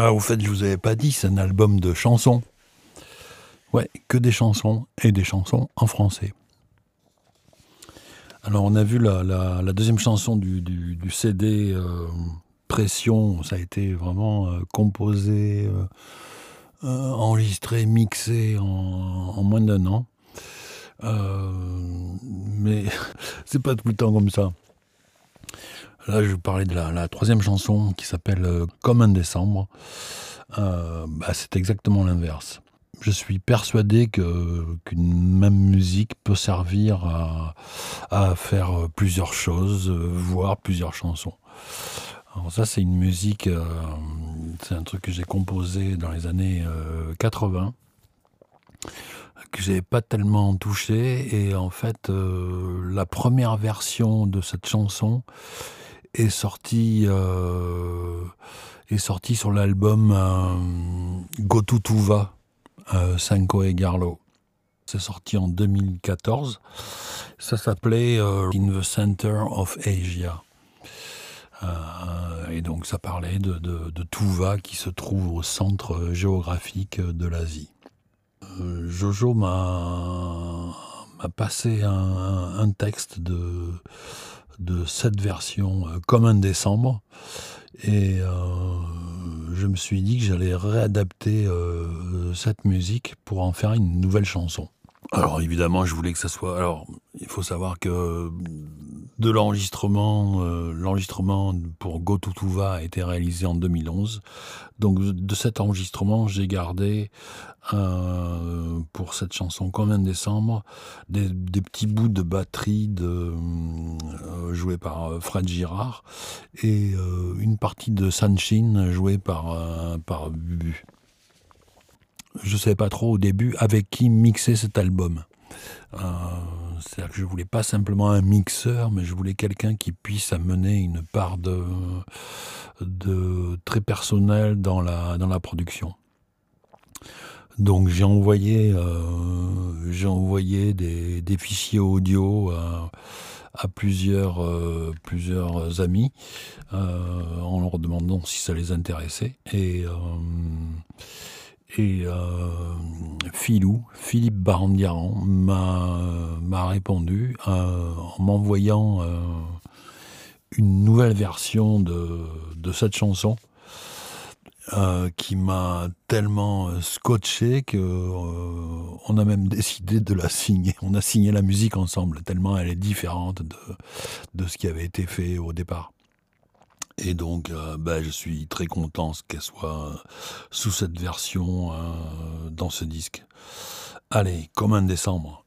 Ah, au fait, je vous avais pas dit, c'est un album de chansons. Ouais, que des chansons et des chansons en français. Alors, on a vu la, deuxième chanson du, CD euh, Pression. Ça a été vraiment euh, composé, euh, enregistré, mixé en, moins d'un an. mais c'est pas tout le temps comme ça. Là, je vous parler de la, troisième chanson qui s'appelle euh, Comme un décembre. Euh, bah, c'est exactement l'inverse. Je suis persuadé qu'une même musique peut servir à, faire plusieurs choses, voire plusieurs chansons. Alors ça, c'est une musique, euh, c'est un truc que j'ai composé dans les années 80 que j'ai pas tellement touché et en fait la première version de cette chanson est sorti, euh, est sorti sur l'album euh, Go To Tuva, euh, Sanko et Garlo. C'est sorti en 2014. Ça s'appelait euh, In the Center of Asia. et donc ça parlait de, de, Tuva qui se trouve au centre géographique de l'Asie. Jojo m'a passé un, un, texte de, de cette version euh, comme un décembre. Et euh, je me suis dit que j'allais réadapter euh, cette musique pour en faire une nouvelle chanson. Alors évidemment, je voulais que ça soit. Alors, il faut savoir que de l'enregistrement, euh, l'enregistrement pour Go To a été réalisé en 2011. Donc de cet enregistrement, j'ai gardé euh, pour cette chanson comme un décembre des, petits bouts de batterie euh, joués par Fred Girard et une partie de Sunshine jouée par par Bubu je ne savais pas trop au début avec qui mixer cet album. C'est-à-dire que je voulais pas simplement un mixeur, mais je voulais quelqu'un qui puisse amener une part de, de très personnel dans la, dans la production. Donc j'ai envoyé, euh, envoyé des, fichiers audio à, plusieurs, euh, plusieurs amis en leur demandant si ça les intéressait. Et et euh, Philou, Philippe Barandiaran, m'a répondu euh, en m'envoyant euh, une nouvelle version de, cette chanson qui m'a tellement scotché que on a même décidé de la signer. On a signé la musique ensemble, tellement elle est différente de ce qui avait été fait au départ. Et donc, euh, bah, je suis très content qu'elle soit euh, sous cette version euh, dans ce disque. Allez, comme un décembre.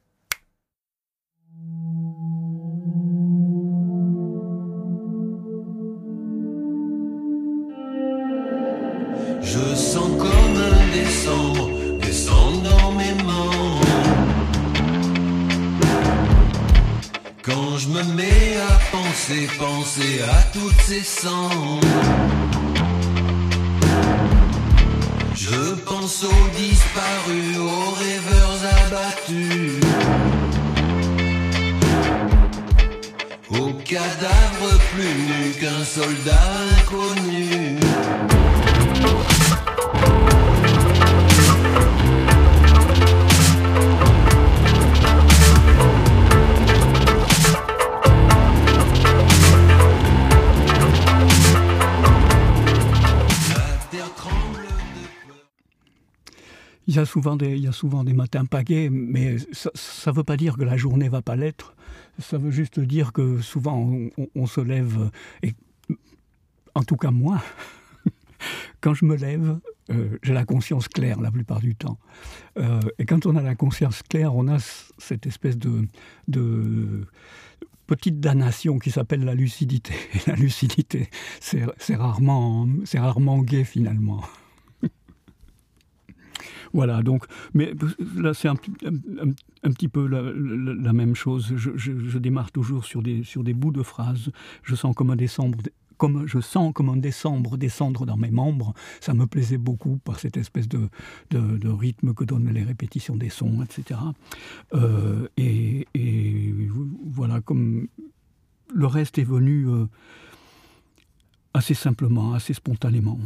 À penser, penser à toutes ces cendres. Je pense aux disparus, aux rêveurs abattus. Aux cadavres plus nus qu'un soldat inconnu. Il y, a souvent des, il y a matins mais ça ne veut pas dire que la journée va pas l'être. Ça veut juste dire que souvent on, se lève, et en tout cas moi, quand je me lève, euh, j'ai la conscience claire la plupart du temps. Euh, et quand on a la conscience claire, on a cette espèce de, de petite damnation qui s'appelle la lucidité. Et la lucidité, c'est rarement, rarement gai finalement. Voilà, donc, mais là, c'est un, petit peu la, même chose. Je, démarre toujours sur des, sur des bouts de phrases. Je sens comme un décembre. Comme je sens comme un décembre descendre dans mes membres, ça me plaisait beaucoup par cette espèce de, de, rythme que donnent les répétitions des sons, etc. et, euh, voilà, comme le reste est venu euh, assez simplement, assez spontanément.